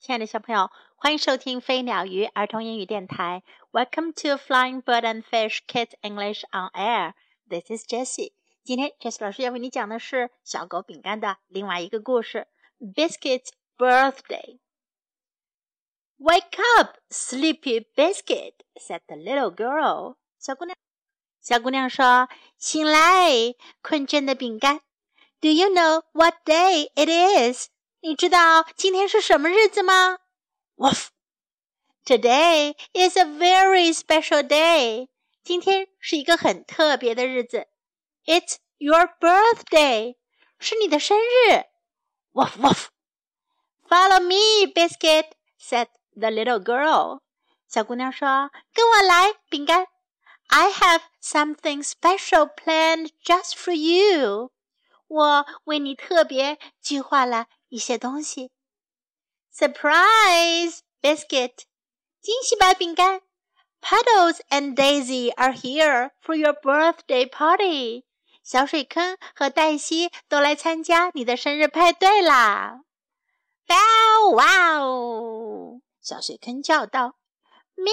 亲爱的小朋友，欢迎收听飞鸟鱼儿童英语电台。Welcome to Flying Bird and Fish Kids English on Air. This is Jessie. 今天 Jessie 老师要为你讲的是小狗饼干的另外一个故事，Biscuit's Birthday. Wake up, sleepy biscuit," said the little girl. 小姑娘，小姑娘说：“醒来，困倦的饼干。”Do you know what day it is? 你知道今天是什么日子吗？Woof. Today is a very special day. 今天是一个很特别的日子。It's your birthday. 是你的生日。Woof. Follow me, Biscuit, said the little girl. 小姑娘说：“跟我来，饼干。I have something special planned just for you. 我为你特别计划了一些东西。Surprise biscuit，惊喜吧饼干。Puddles and Daisy are here for your birthday party。小水坑和黛西都来参加你的生日派对啦！Bow wow，小水坑叫道。喵，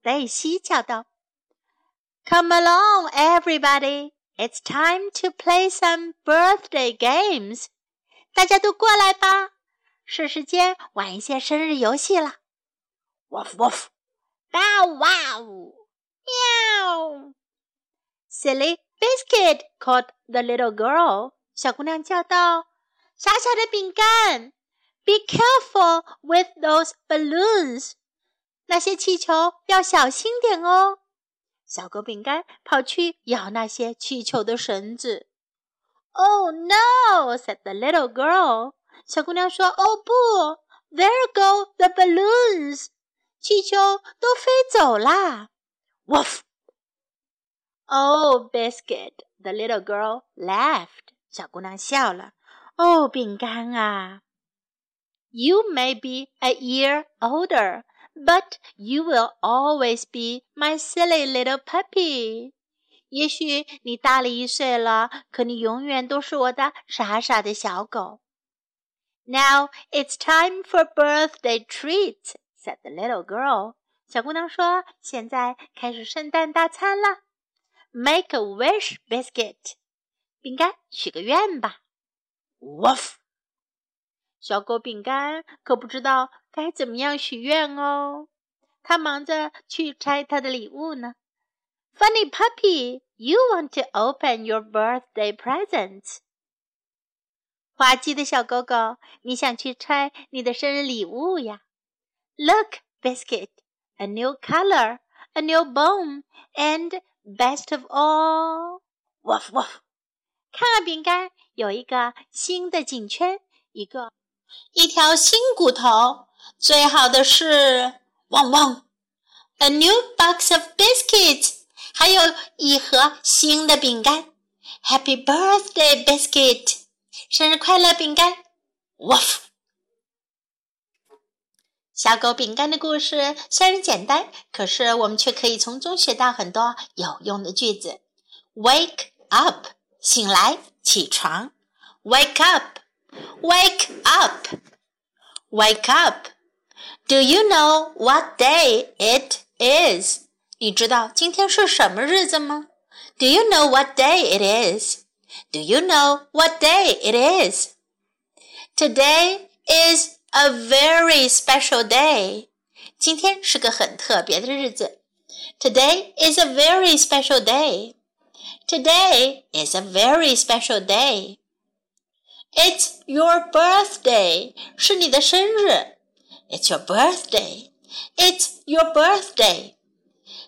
黛西叫道。Come along, everybody. It's time to play some birthday games. 大家都过来吧，是时间玩一些生日游戏了。Woof woof, bow wow. Silly biscuit called the little girl. 小姑娘叫道：“傻傻的饼干，Be careful with those balloons. 那些气球要小心点哦。”小狗饼干跑去咬那些气球的绳子。Oh no! said the little girl. 小姑娘说：“哦不，There go the balloons！气球都飞走啦。” Woof! Oh, biscuit! The little girl laughed. 小姑娘笑了。哦，饼干啊！You may be a year older, but you will always be my silly little puppy. 也许你大了一岁了，可你永远都是我的傻傻的小狗。Now it's time for birthday treat，said the little girl. 小姑娘说：“现在开始圣诞大餐了。Make a wish, biscuit. 饼干，许个愿吧。Woof. 小狗饼干可不知道该怎么样许愿哦，它忙着去拆它的礼物呢。Funny puppy, you want to open your birthday presents. 滑稽的小狗狗，你想去拆你的生日礼物呀？Look, biscuit, a new color, a new bone, and best of all, woof woof. 看啊，饼干有一个新的颈圈，一个一条新骨头。最好的是，汪汪，a new box of biscuits. 还有一盒新的饼干，Happy Birthday Biscuit，生日快乐饼干，Woof。小狗饼干的故事虽然简单，可是我们却可以从中学到很多有用的句子。Wake up，醒来，起床。Wake up，Wake up，Wake up。Do you know what day it is？你知道今天是什么日子吗？Do you know what day it is? Do you know what day it is? Today is a very special day. 今天是个很特别的日子。Today is a very special day. Today is a very special day. It's your birthday. 是你的生日。It's your birthday. It's your birthday.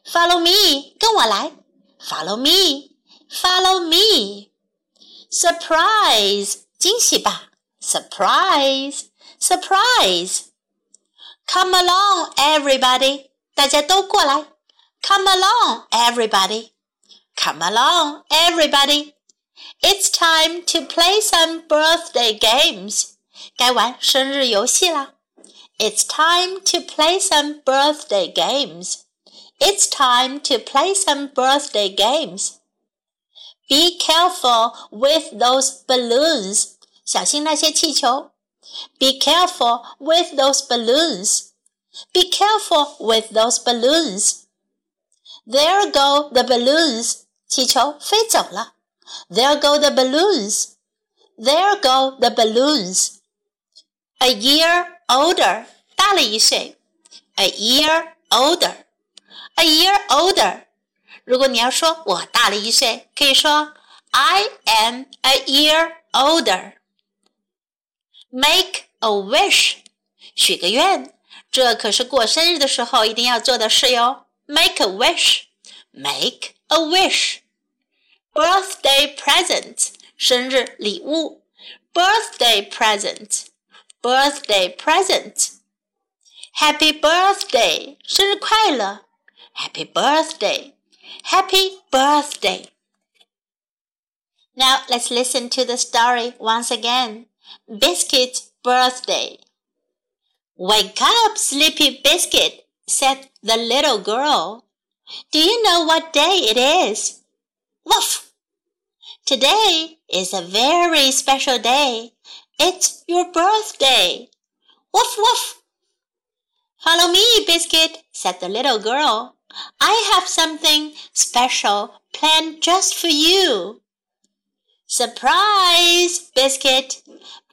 Follow me，跟我来。Follow me，Follow me。Surprise，惊喜吧。Surprise，Surprise。Come along, everybody，大家都过来。Come along, everybody. Come along, everybody. It's time to play some birthday games. 该玩生日游戏啦。It's time to play some birthday games. It's time to play some birthday games. Be careful with those balloons. 小心那些气球。 Be careful with those balloons. Be careful with those balloons. There go the balloons. 气球飞走了。There go the balloons. There go the balloons. A year older. 大了一岁。A year older. A year older. 如果你要说我大了一岁，可以说 I am a year older. Make a wish. 许个愿。这可是过生日的时候一定要做的事哟。Make a wish. Make a wish. Birthday present. 生日礼物。Birthday present. Birthday present. Happy birthday. 生日快乐。 Happy birthday. Happy birthday. Now let's listen to the story once again. Biscuit's birthday. Wake up, sleepy biscuit, said the little girl. Do you know what day it is? Woof! Today is a very special day. It's your birthday. Woof woof. Follow me, Biscuit, said the little girl. I have something special planned just for you. Surprise, Biscuit!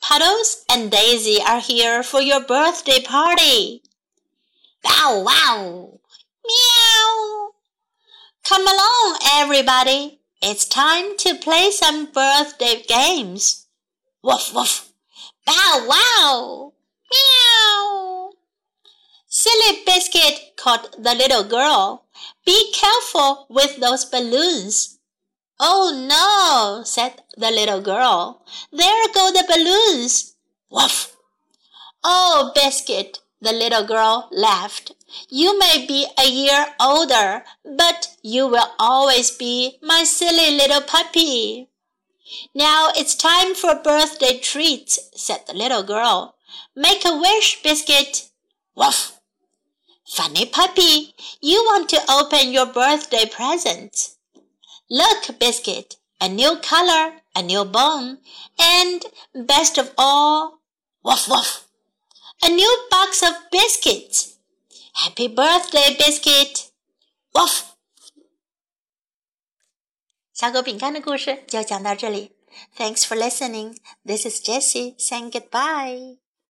Puddles and Daisy are here for your birthday party. Bow wow! Meow! Come along, everybody. It's time to play some birthday games. Woof, woof! Bow, wow! Meow! Silly Biscuit caught the little girl. Be careful with those balloons. Oh no, said the little girl. There go the balloons. Woof! Oh, Biscuit, the little girl laughed. You may be a year older, but you will always be my silly little puppy. Now it's time for birthday treats, said the little girl. Make a wish, Biscuit. Woof! Funny puppy, you want to open your birthday present. Look, Biscuit, a new color, a new bone, and best of all, woof woof, a new box of biscuits. Happy birthday, Biscuit! Woof. 小狗饼干的故事就讲到这里。Thanks for listening. This is Jessie saying goodbye.